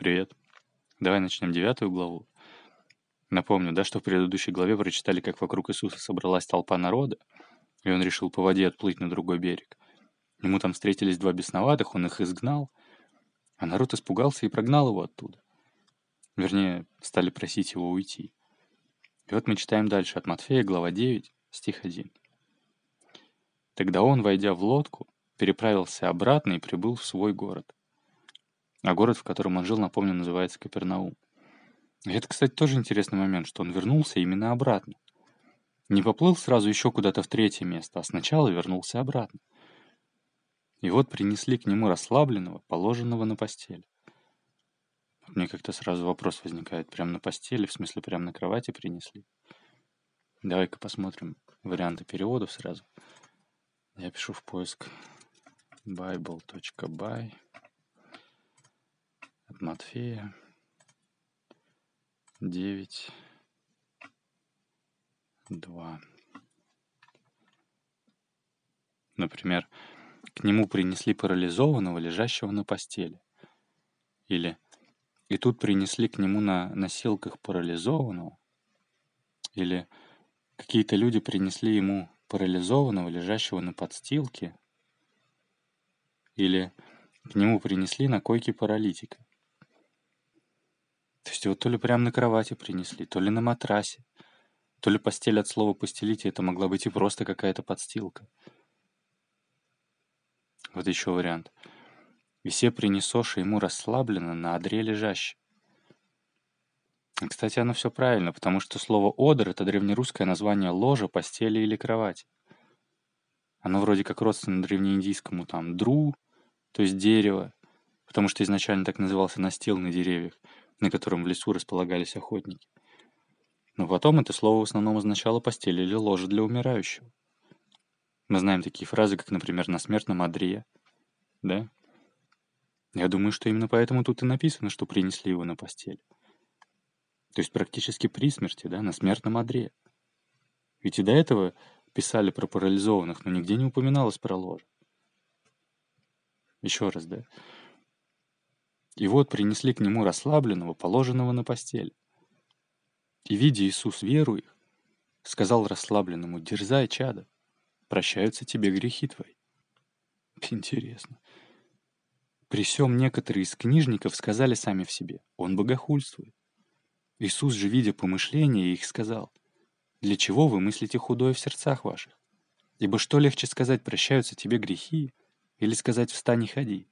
Привет. Давай начнем девятую главу. Напомню, да, что в предыдущей главе прочитали, как вокруг Иисуса собралась толпа народа, и он решил по воде отплыть на другой берег. Ему там встретились два бесноватых, он их изгнал, а народ испугался и прогнал его оттуда. Вернее, стали просить его уйти. И вот мы читаем дальше от Матфея, глава 9, стих 1. Тогда он, войдя в лодку, переправился обратно и прибыл в свой город. А город, в котором он жил, напомню, называется Капернаум. И это, кстати, тоже интересный момент, что он вернулся именно обратно. Не поплыл сразу еще куда-то в третье место, а сначала вернулся обратно. И вот принесли к нему расслабленного, положенного на постель. Мне как-то сразу вопрос возникает, прямо на постели, в смысле прямо на кровати принесли? Давай-ка посмотрим варианты переводов сразу. Я пишу в поиск bible.by от Матфея 9, 2. Например, к нему принесли парализованного, лежащего на постели. Или и тут принесли к нему на носилках парализованного. Или какие-то люди принесли ему парализованного, лежащего на подстилке. Или к нему принесли на койке паралитика. То есть его то ли прямо на кровати принесли, то ли на матрасе, то ли постель от слова «постелить», это могла быть и просто какая-то подстилка. Вот еще вариант. «И все ему расслабленно на одре лежащий». Кстати, оно все правильно, потому что слово «одр» — это древнерусское название ложа, постели или кровати. Оно вроде как родственно древнеиндийскому там «дру», то есть дерево, потому что изначально так назывался настил на деревьях, на котором в лесу располагались охотники. Но потом это слово в основном означало постель или ложе для умирающего. Мы знаем такие фразы, как, например, «на смертном одре», да? Я думаю, что именно поэтому тут и написано, что принесли его на постель. То есть практически при смерти, да, на смертном одре. Ведь и до этого писали про парализованных, но нигде не упоминалось про ложе. Еще раз, да. И вот принесли к нему расслабленного, положенного на постель. И, видя Иисус веру их, сказал расслабленному, «Дерзай, чада, прощаются тебе грехи твои». Интересно. При всем некоторые из книжников сказали сами в себе, «Он богохульствует». Иисус же, видя помышления их, сказал, «Для чего вы мыслите худое в сердцах ваших? Ибо что легче сказать, прощаются тебе грехи, или сказать, встань и ходи?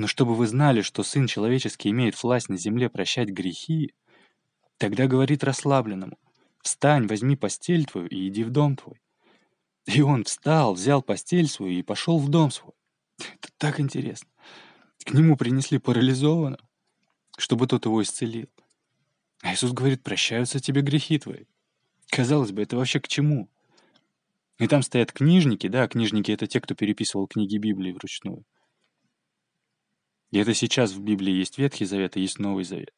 Но чтобы вы знали, что Сын Человеческий имеет власть на земле прощать грехи, тогда говорит расслабленному, «Встань, возьми постель твою и иди в дом твой». И он встал, взял постель свою и пошел в дом свой. Это так интересно. К нему принесли парализованного, чтобы тот его исцелил. А Иисус говорит, прощаются тебе грехи твои. Казалось бы, это вообще к чему? И там стоят книжники, да, книжники — это те, кто переписывал книги Библии вручную. Это сейчас в Библии есть Ветхий Завет и есть Новый Завет.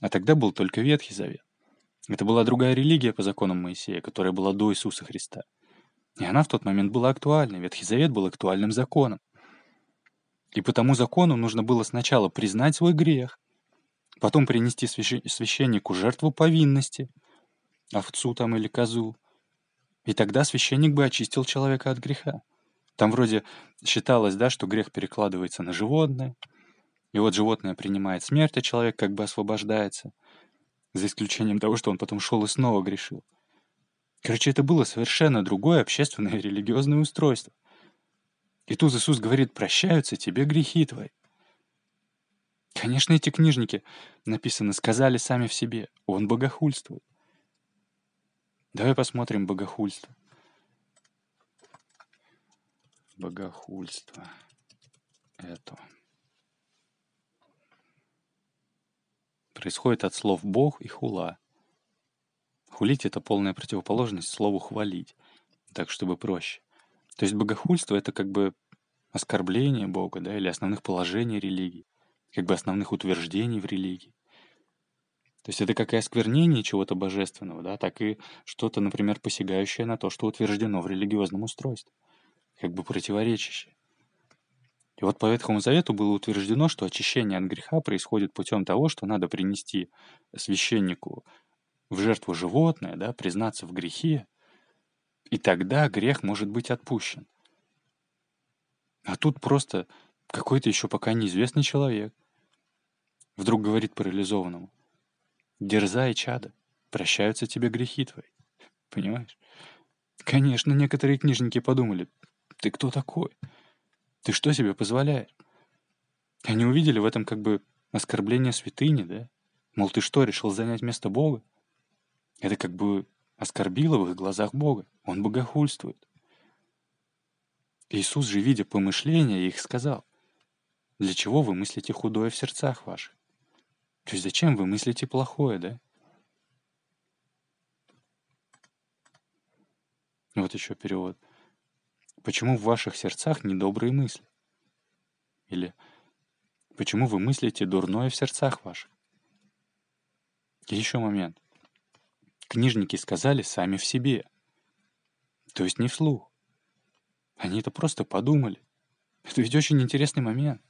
А тогда был только Ветхий Завет. Это была другая религия по законам Моисея, которая была до Иисуса Христа. И она в тот момент была актуальна. Ветхий Завет был актуальным законом. И по тому закону нужно было сначала признать свой грех, потом принести священнику жертву повинности, овцу там или козу, и тогда священник бы очистил человека от греха. Там вроде считалось, да, что грех перекладывается на животное, и вот животное принимает смерть, а человек как бы освобождается, за исключением того, что он потом шел и снова грешил. Короче, это было совершенно другое общественное и религиозное устройство. И тут Иисус говорит, прощаются тебе грехи твои. Конечно, эти книжники, написано, сказали сами в себе, он богохульствует. Давай посмотрим богохульство. Богохульство. Это. Происходит от слов «бог» и «хула». Хулить — это полная противоположность слову «хвалить», так чтобы проще. То есть богохульство — это как бы оскорбление Бога, да, или основных положений религии, как бы основных утверждений в религии. То есть это как и осквернение чего-то божественного, да, так и что-то, например, посягающее на то, что утверждено в религиозном устройстве, как бы противоречащее. И вот по Ветхому Завету было утверждено, что очищение от греха происходит путем того, что надо принести священнику в жертву животное, да, признаться в грехе, и тогда грех может быть отпущен. А тут просто какой-то еще пока неизвестный человек вдруг говорит парализованному, «Дерзай, чада, прощаются тебе грехи твои». Понимаешь? Конечно, некоторые книжники подумали, «Ты кто такой? Ты что себе позволяешь?» Они увидели в этом как бы оскорбление святыни, да? Мол, ты что, решил занять место Бога? Это как бы оскорбило в их глазах Бога. Он богохульствует. Иисус же, видя помышления, их сказал, «Для чего вы мыслите худое в сердцах ваших? То есть зачем вы мыслите плохое, да?» Вот еще перевод. «Почему в ваших сердцах недобрые мысли?» Или «Почему вы мыслите дурное в сердцах ваших?» И еще момент. Книжники сказали сами в себе. То есть не вслух. Они это просто подумали. Это ведь очень интересный момент.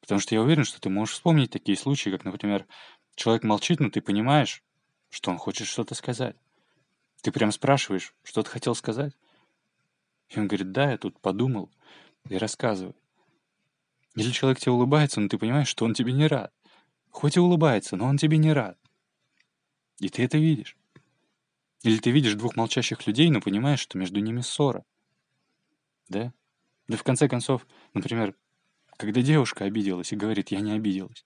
Потому что я уверен, что ты можешь вспомнить такие случаи, как, например, человек молчит, но ты понимаешь, что он хочет что-то сказать. Ты прям спрашиваешь, что ты хотел сказать? И он говорит, да, я тут подумал, и рассказывает. Или человек тебе улыбается, но ты понимаешь, что он тебе не рад. Хоть и улыбается, но он тебе не рад. И ты это видишь. Или ты видишь двух молчащих людей, но понимаешь, что между ними ссора. Да? Да в конце концов, например, когда девушка обиделась и говорит, я не обиделась.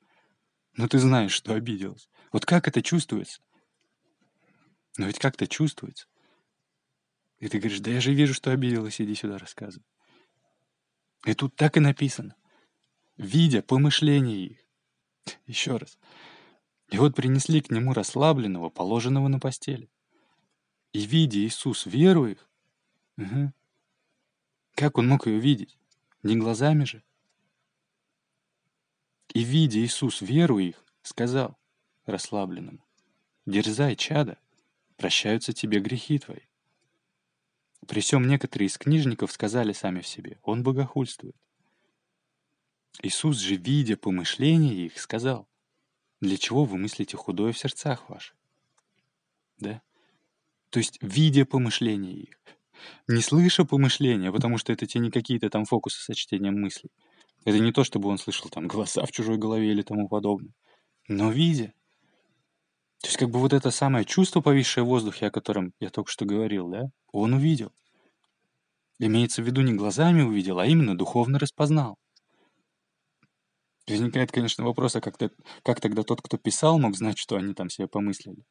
Но ты знаешь, что обиделась. Вот как это чувствуется? Но ведь как-то чувствуется. И ты говоришь, да я же вижу, что обиделась, иди сюда рассказывай. И тут так и написано. Видя помышления их. Еще раз. И вот принесли к нему расслабленного, положенного на постели. И видя Иисус веру их, угу, как он мог ее видеть? Не глазами же. И видя Иисус веру их, сказал расслабленному, «Дерзай, чада, прощаются тебе грехи твои». При всем некоторые из книжников сказали сами в себе, «Он богохульствует». Иисус же, видя помышления их, сказал, для чего вы мыслите худое в сердцах ваших? Да? То есть, видя помышления их. Не слыша помышления, потому что это те не какие-то там фокусы со чтением мыслей. Это не то, чтобы он слышал там голоса в чужой голове или тому подобное. Но видя. Как бы вот это самое чувство, повисшее в воздухе, о котором я только что говорил, да, он увидел. Имеется в виду не глазами увидел, а именно духовно распознал. Возникает, конечно, вопрос, а как, -то, как тогда тот, кто писал, мог знать, что они там себе помыслили?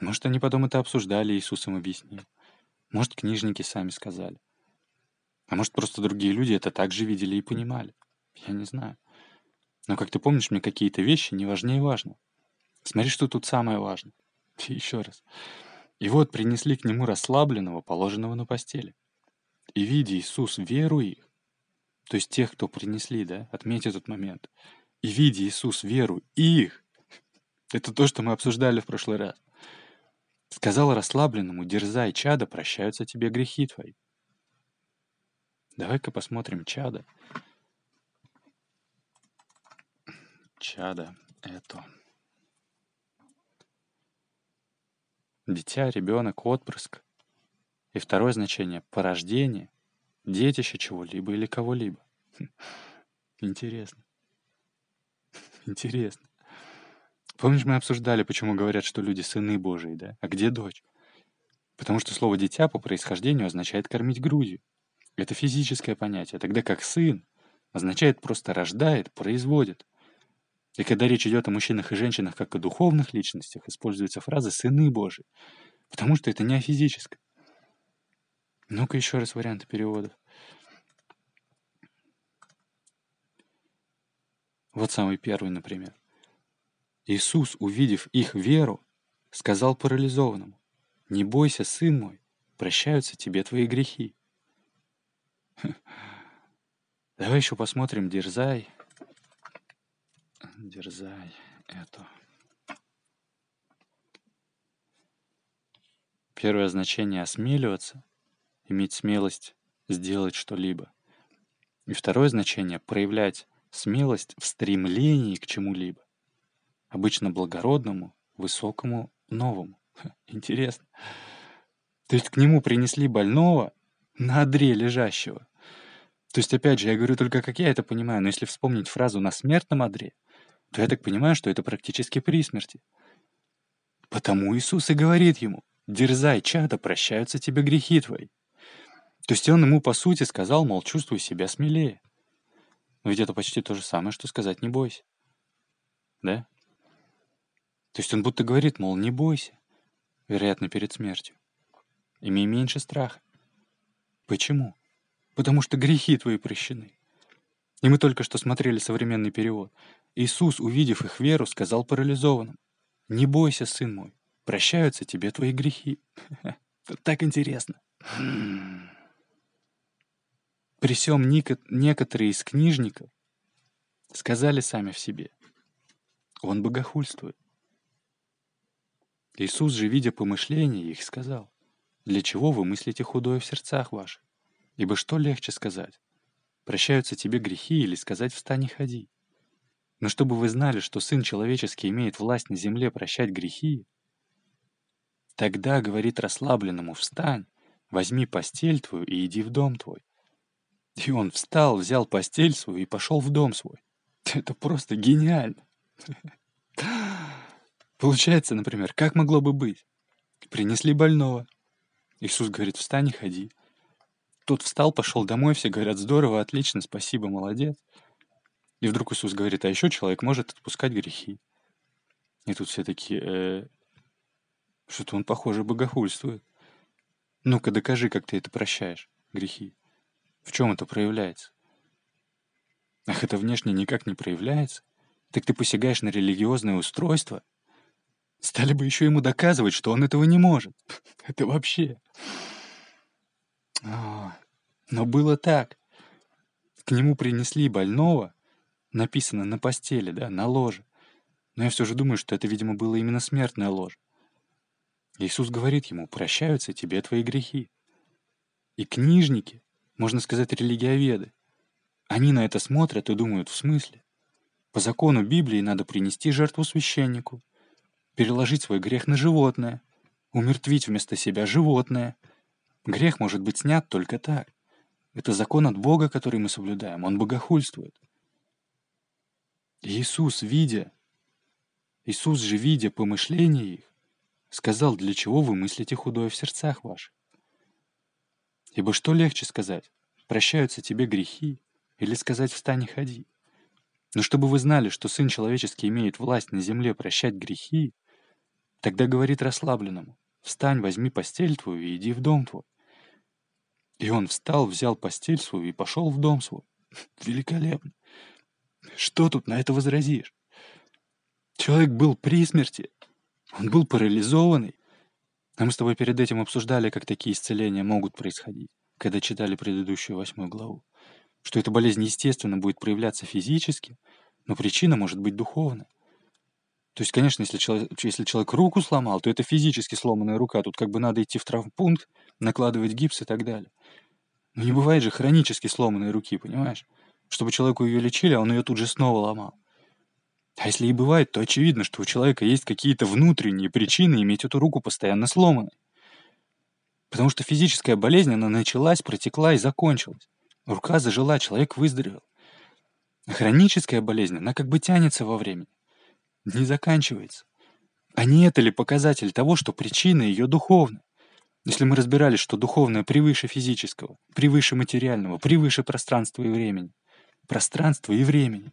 Может, они потом это обсуждали, Иисусом объяснил. Может, книжники сами сказали. А может, просто другие люди это также видели и понимали. Я не знаю. Но, как ты помнишь, мне какие-то вещи не важнее важно. Смотри, что тут самое важное. Еще раз. И вот принесли к нему расслабленного, положенного на постели. И, видя Иисус веру их, то есть тех, кто принесли, да, отметь этот момент. И видя Иисус веру их, это то, что мы обсуждали в прошлый раз, сказал расслабленному, дерзай, чада, прощаются тебе грехи твои. Давай-ка посмотрим чада. Чада — это дитя, ребенок, отпрыск. И второе значение — порождение, детище чего-либо или кого-либо. Хм, интересно. Интересно. Помнишь, мы обсуждали, почему говорят, что люди сыны Божии, да? А где дочь? Потому что слово «дитя» по происхождению означает «кормить грудью». Это физическое понятие, тогда как «сын» означает просто «рождает», «производит». И когда речь идет о мужчинах и женщинах, как о духовных личностях, используется фраза «сыны Божии», потому что это не о физическом. Ну-ка еще раз варианты переводов. Вот самый первый, например. Иисус, увидев их веру, сказал парализованному, «Не бойся, сын мой, прощаются тебе твои грехи». Давай еще посмотрим «Дерзай». «Дерзай» — это... Первое значение — осмеливаться — иметь смелость сделать что-либо. И второе значение — проявлять смелость в стремлении к чему-либо. Обычно благородному, высокому, новому. Интересно. То есть к нему принесли больного на одре лежащего. То есть, опять же, я говорю только, как я это понимаю, но если вспомнить фразу «на смертном одре», то я так понимаю, что это практически при смерти. Потому Иисус и говорит ему, «Дерзай, чада, прощаются тебе грехи твои». То есть он ему, по сути, сказал, мол, чувствуй себя смелее. Ведь это почти то же самое, что сказать «не бойся». Да? То есть он будто говорит, мол, не бойся, вероятно, перед смертью. Имей меньше страха. Почему? Потому что грехи твои прощены. И мы только что смотрели современный перевод. Иисус, увидев их веру, сказал парализованным, «Не бойся, сын мой, прощаются тебе твои грехи». Так интересно. При всем некоторые из книжников сказали сами в себе, он богохульствует. Иисус же, видя помышления их, сказал, «Для чего вы мыслите худое в сердцах ваших? Ибо что легче сказать? Прощаются тебе грехи или сказать «встань и ходи»? Но чтобы вы знали, что Сын Человеческий имеет власть на земле прощать грехи, тогда, говорит расслабленному, «Встань, возьми постель твою и иди в дом твой». И он встал, взял постель свою и пошел в дом свой. Это просто гениально. Получается, например, как могло бы быть? Принесли больного. Иисус говорит, встань и ходи. Тот встал, пошел домой, все говорят, здорово, отлично, спасибо, молодец. И вдруг Иисус говорит, а еще человек может отпускать грехи. И тут все такие, э, что-то он, похоже, богохульствует. Ну-ка, докажи, как ты это прощаешь, грехи. В чем это проявляется? Ах, это внешне никак не проявляется? Так ты посягаешь на религиозное устройство? Стали бы еще ему доказывать, что он этого не может. Это вообще... А, но было так. К нему принесли больного, написано на постели, да, на ложе. Но я все же думаю, что это, видимо, было именно смертное ложе. Иисус говорит ему, прощаются тебе твои грехи. И книжники, можно сказать, религиоведы, они на это смотрят и думают, в смысле? По закону Библии надо принести жертву священнику, переложить свой грех на животное, умертвить вместо себя животное. Грех может быть снят только так. Это закон от Бога, который мы соблюдаем. Он богохульствует. Иисус, видя, Иисус же, видя помышления их, сказал, для чего вы мыслите худое в сердцах ваших. Ибо что легче сказать, прощаются тебе грехи, или сказать «встань и ходи». Но чтобы вы знали, что Сын Человеческий имеет власть на земле прощать грехи, тогда говорит расслабленному «Встань, возьми постель твою и иди в дом твой». И он встал, взял постель свою и пошел в дом свой. Великолепно. Что тут на это возразишь? Человек был при смерти. Он был парализованный. А мы с тобой перед этим обсуждали, как такие исцеления могут происходить, когда читали предыдущую восьмую главу что эта болезнь, естественно, будет проявляться физически, но причина может быть духовная. То есть, конечно, если человек, если человек руку сломал, то это физически сломанная рука. Тут как бы надо идти в травмпункт, накладывать гипс и так далее. Но не бывает же хронически сломанной руки, понимаешь? Чтобы человеку ее лечили, а он ее тут же снова ломал. А если и бывает, то очевидно, что у человека есть какие-то внутренние причины иметь эту руку постоянно сломанной. Потому что физическая болезнь, она началась, протекла и закончилась. Рука зажила, человек выздоровел. хроническая болезнь, она как бы тянется во времени, не заканчивается. А не это ли показатель того, что причина ее духовна? Если мы разбирались, что духовное превыше физического, превыше материального, превыше пространства и времени. Пространства и времени.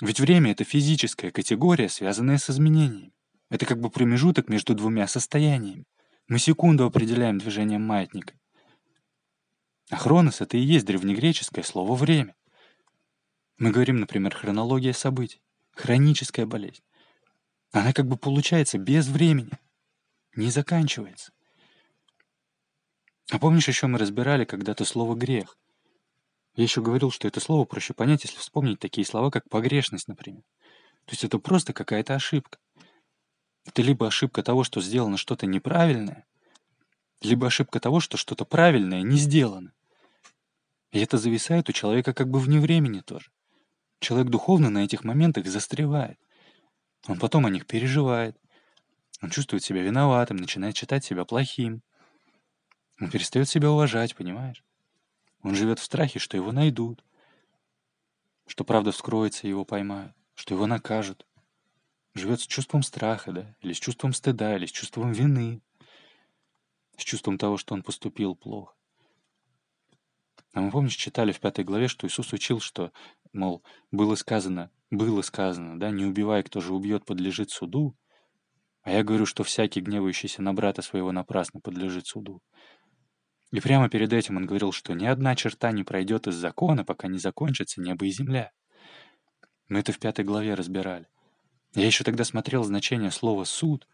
Ведь время — это физическая категория, связанная с изменением. Это как бы промежуток между двумя состояниями. Мы секунду определяем движением маятника. А хронос — это и есть древнегреческое слово «время». Мы говорим, например, хронология событий, хроническая болезнь. Она как бы получается без времени, не заканчивается. А помнишь, еще мы разбирали когда-то слово «грех»? Я еще говорил, что это слово проще понять, если вспомнить такие слова, как погрешность, например. То есть это просто какая-то ошибка. Это либо ошибка того, что сделано что-то неправильное, либо ошибка того, что что-то правильное не сделано. И это зависает у человека как бы вне времени тоже. Человек духовно на этих моментах застревает. Он потом о них переживает. Он чувствует себя виноватым, начинает считать себя плохим. Он перестает себя уважать, понимаешь? Он живет в страхе, что его найдут, что правда вскроется и его поймают, что его накажут. Живет с чувством страха, да, или с чувством стыда, или с чувством вины, с чувством того, что он поступил плохо. А мы, помнишь, читали в пятой главе, что Иисус учил, что, мол, было сказано, было сказано, да, не убивай, кто же убьет, подлежит суду. А я говорю, что всякий, гневающийся на брата своего напрасно, подлежит суду. И прямо перед этим он говорил, что ни одна черта не пройдет из закона, пока не закончится небо и земля. Мы это в пятой главе разбирали. Я еще тогда смотрел значение слова «суд»,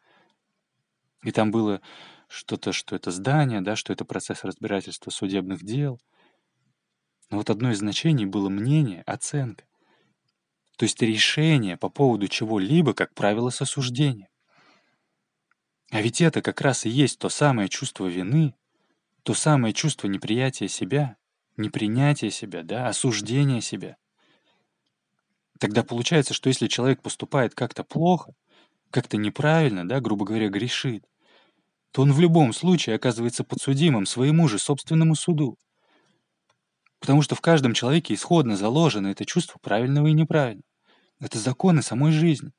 и там было что-то, что это здание, да, что это процесс разбирательства судебных дел. Но вот одно из значений было мнение, оценка. То есть решение по поводу чего-либо, как правило, с осуждением. А ведь это как раз и есть то самое чувство вины, то самое чувство неприятия себя, непринятия себя, да, осуждения себя. Тогда получается, что если человек поступает как-то плохо, как-то неправильно, да, грубо говоря, грешит, то он в любом случае оказывается подсудимым своему же собственному суду. Потому что в каждом человеке исходно заложено это чувство правильного и неправильного. Это законы самой жизни,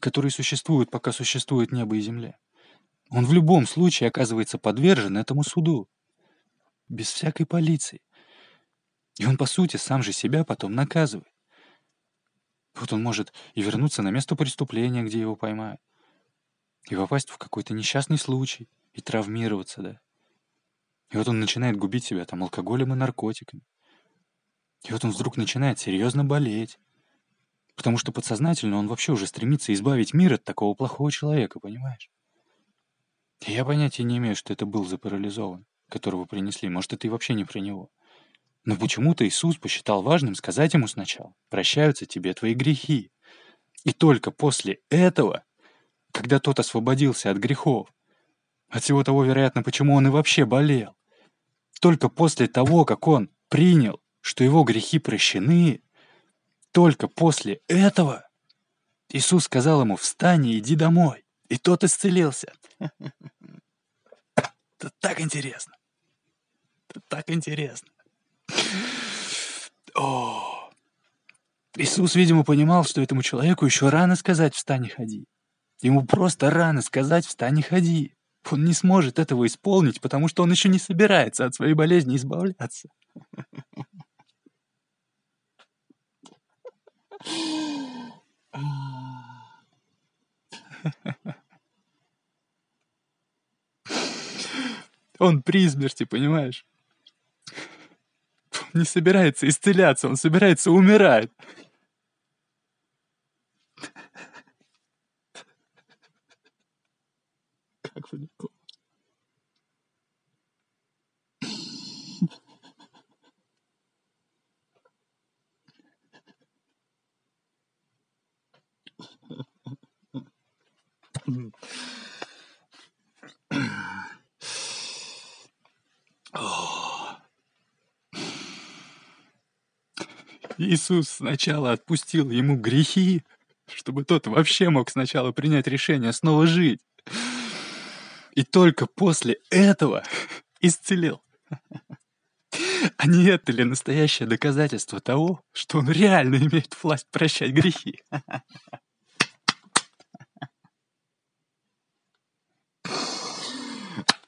которые существуют, пока существует небо и земля. Он в любом случае оказывается подвержен этому суду. Без всякой полиции. И он, по сути, сам же себя потом наказывает. Вот он может и вернуться на место преступления, где его поймают, и попасть в какой-то несчастный случай, и травмироваться, да. И вот он начинает губить себя там алкоголем и наркотиками. И вот он вдруг начинает серьезно болеть. Потому что подсознательно он вообще уже стремится избавить мир от такого плохого человека, понимаешь? Я понятия не имею, что это был за парализован, которого принесли. Может, это и вообще не про него. Но почему-то Иисус посчитал важным сказать ему сначала, «Прощаются тебе твои грехи». И только после этого, когда тот освободился от грехов, от всего того, вероятно, почему он и вообще болел, только после того, как он принял, что его грехи прощены, только после этого Иисус сказал ему, «Встань и иди домой». И тот исцелился. Это так интересно. Это так интересно. О! Иисус, видимо, понимал, что этому человеку еще рано сказать «встань и ходи». Ему просто рано сказать «встань и ходи». Он не сможет этого исполнить, потому что он еще не собирается от своей болезни избавляться. Он при смерти, понимаешь? Он не собирается исцеляться, он собирается умирать. Как далеко. Иисус сначала отпустил ему грехи, чтобы тот вообще мог сначала принять решение снова жить. И только после этого исцелил. А не это ли настоящее доказательство того, что он реально имеет власть прощать грехи?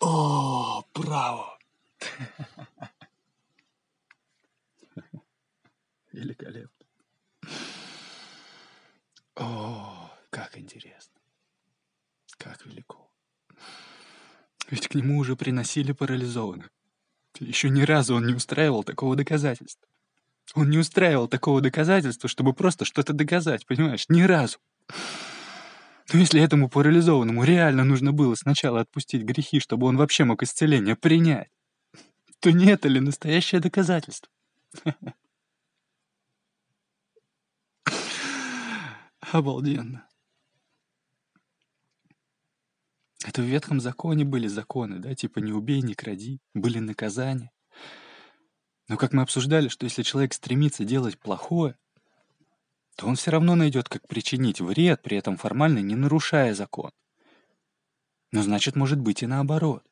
О, браво! Великолепно. О, как интересно. Как велико. Нему уже приносили парализованных. Еще ни разу он не устраивал такого доказательства. Он не устраивал такого доказательства, чтобы просто что-то доказать, понимаешь? Ни разу. Но если этому парализованному реально нужно было сначала отпустить грехи, чтобы он вообще мог исцеление принять, то не это ли настоящее доказательство? Обалденно. Это в Ветхом законе были законы, да, типа не убей, не кради, были наказания. Но как мы обсуждали, что если человек стремится делать плохое, то он все равно найдет, как причинить вред, при этом формально не нарушая закон. Но значит, может быть и наоборот.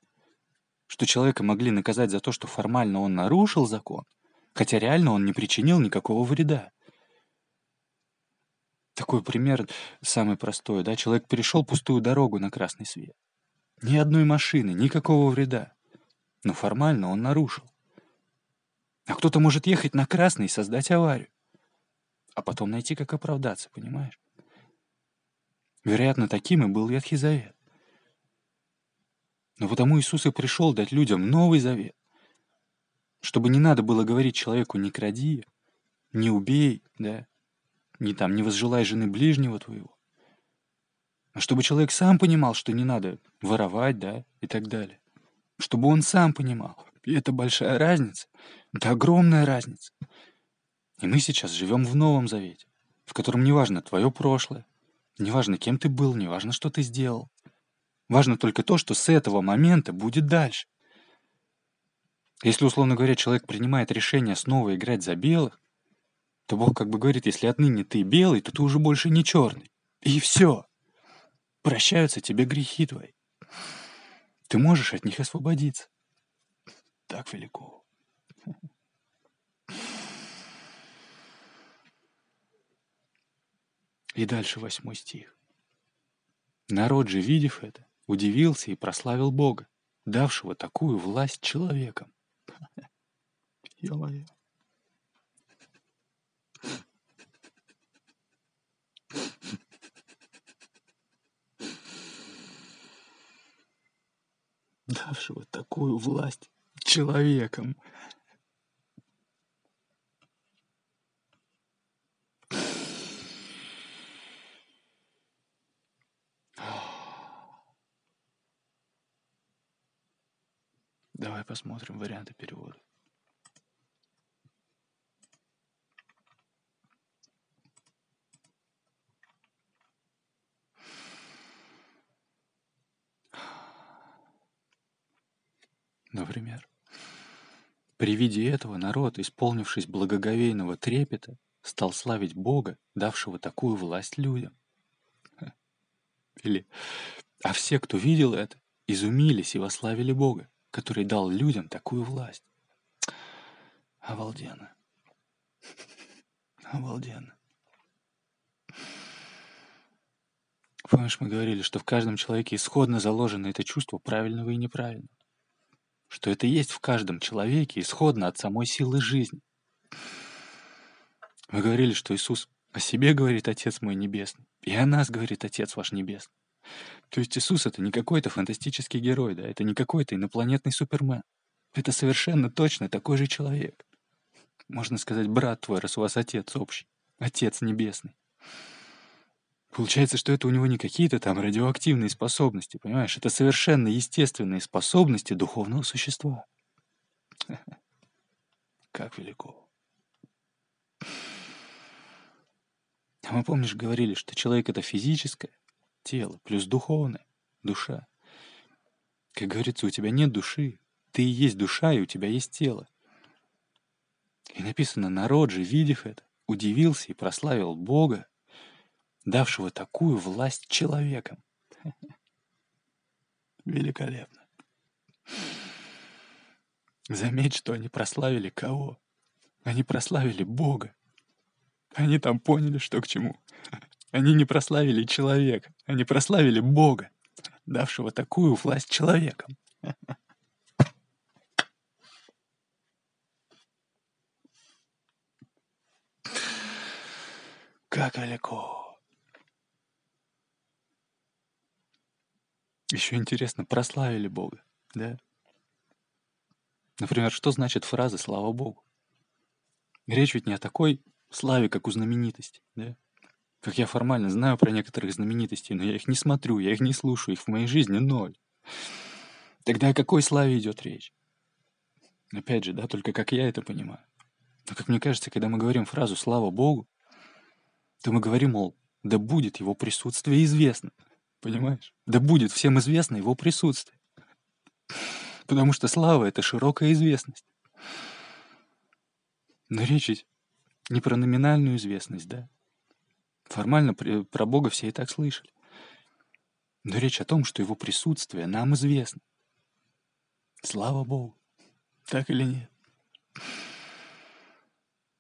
Что человека могли наказать за то, что формально он нарушил закон, хотя реально он не причинил никакого вреда. Такой пример самый простой, да? Человек перешел пустую дорогу на красный свет. Ни одной машины, никакого вреда. Но формально он нарушил. А кто-то может ехать на красный и создать аварию. А потом найти, как оправдаться, понимаешь? Вероятно, таким и был Ветхий Завет. Но потому Иисус и пришел дать людям Новый Завет. Чтобы не надо было говорить человеку «не кради», «не убей», да, не там, не возжелай жены ближнего твоего. А чтобы человек сам понимал, что не надо воровать, да, и так далее. Чтобы он сам понимал. И это большая разница. Это огромная разница. И мы сейчас живем в Новом Завете, в котором не важно твое прошлое, не важно, кем ты был, не важно, что ты сделал. Важно только то, что с этого момента будет дальше. Если, условно говоря, человек принимает решение снова играть за белых, то Бог как бы говорит, если отныне ты белый, то ты уже больше не черный. И все. Прощаются тебе грехи твои. Ты можешь от них освободиться. Так велико. И дальше восьмой стих. Народ же, видев это, удивился и прославил Бога, давшего такую власть человекам. Ё-моё. давшего такую власть человеком. Давай посмотрим варианты перевода. Например, при виде этого народ, исполнившись благоговейного трепета, стал славить Бога, давшего такую власть людям. Или, а все, кто видел это, изумились и вославили Бога, который дал людям такую власть. Обалденно. Обалденно. Помнишь, мы говорили, что в каждом человеке исходно заложено это чувство правильного и неправильного что это есть в каждом человеке исходно от самой силы жизни. Мы говорили, что Иисус о себе говорит Отец мой Небесный, и о нас говорит Отец ваш Небесный. То есть Иисус — это не какой-то фантастический герой, да, это не какой-то инопланетный супермен. Это совершенно точно такой же человек. Можно сказать, брат твой, раз у вас отец общий, отец небесный. Получается, что это у него не какие-то там радиоактивные способности, понимаешь? Это совершенно естественные способности духовного существа. Как велико. А мы, помнишь, говорили, что человек — это физическое тело, плюс духовное, душа. Как говорится, у тебя нет души, ты и есть душа, и у тебя есть тело. И написано, народ же, видев это, удивился и прославил Бога, давшего такую власть человекам. Великолепно. Заметь, что они прославили кого? Они прославили Бога. Они там поняли, что к чему. Они не прославили человека, они прославили Бога, давшего такую власть человекам. Как далеко. Еще интересно, прославили Бога, да? Например, что значит фраза «слава Богу»? Речь ведь не о такой славе, как у знаменитостей, да? Как я формально знаю про некоторых знаменитостей, но я их не смотрю, я их не слушаю, их в моей жизни ноль. Тогда о какой славе идет речь? Опять же, да, только как я это понимаю. Но, как мне кажется, когда мы говорим фразу «слава Богу», то мы говорим, мол, да будет его присутствие известно. Понимаешь? Да будет всем известно его присутствие. Потому что слава — это широкая известность. Но речь не про номинальную известность, да? Формально про Бога все и так слышали. Но речь о том, что его присутствие нам известно. Слава Богу. Так или нет?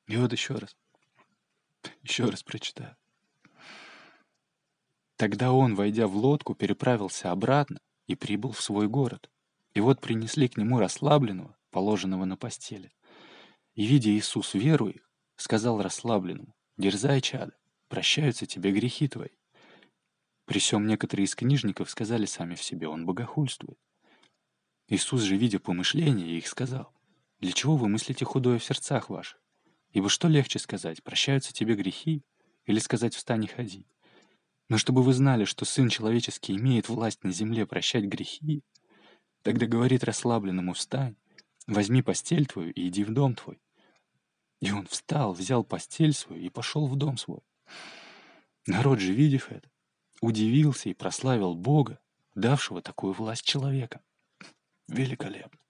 И вот еще раз. Еще раз прочитаю. Тогда он, войдя в лодку, переправился обратно и прибыл в свой город. И вот принесли к нему расслабленного, положенного на постели. И, видя Иисус веру их, сказал расслабленному, «Дерзай, чадо, прощаются тебе грехи твои». При всем некоторые из книжников сказали сами в себе, он богохульствует. Иисус же, видя помышления, их сказал, «Для чего вы мыслите худое в сердцах ваших? Ибо что легче сказать, прощаются тебе грехи, или сказать встань и ходи? Но чтобы вы знали, что Сын Человеческий имеет власть на земле прощать грехи, тогда говорит расслабленному «встань, возьми постель твою и иди в дом твой». И он встал, взял постель свою и пошел в дом свой. Народ же, видев это, удивился и прославил Бога, давшего такую власть человека. Великолепно.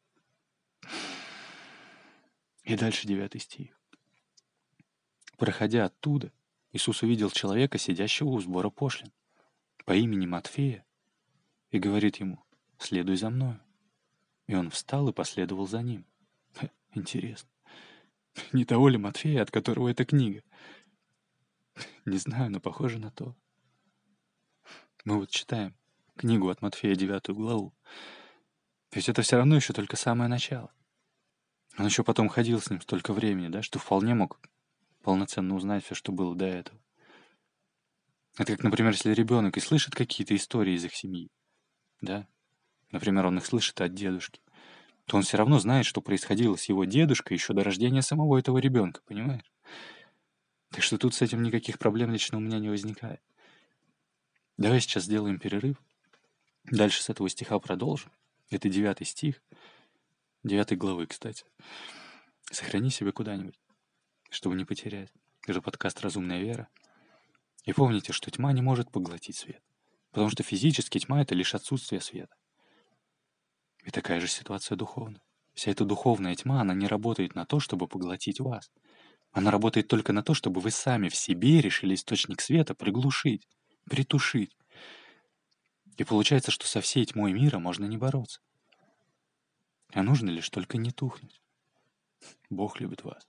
И дальше девятый стих. Проходя оттуда, Иисус увидел человека, сидящего у сбора пошлин, по имени Матфея, и говорит ему, «Следуй за мною». И он встал и последовал за ним. Интересно. Не того ли Матфея, от которого эта книга? Не знаю, но похоже на то. Мы вот читаем книгу от Матфея, девятую главу. Есть это все равно еще только самое начало. Он еще потом ходил с ним столько времени, да, что вполне мог полноценно узнать все, что было до этого. Это как, например, если ребенок и слышит какие-то истории из их семьи, да, например, он их слышит от дедушки, то он все равно знает, что происходило с его дедушкой еще до рождения самого этого ребенка, понимаешь? Так что тут с этим никаких проблем лично у меня не возникает. Давай сейчас сделаем перерыв. Дальше с этого стиха продолжим. Это девятый стих. Девятой главы, кстати. Сохрани себе куда-нибудь чтобы не потерять. Это подкаст «Разумная вера». И помните, что тьма не может поглотить свет, потому что физически тьма — это лишь отсутствие света. И такая же ситуация духовная. Вся эта духовная тьма, она не работает на то, чтобы поглотить вас. Она работает только на то, чтобы вы сами в себе решили источник света приглушить, притушить. И получается, что со всей тьмой мира можно не бороться. А нужно лишь только не тухнуть. Бог любит вас.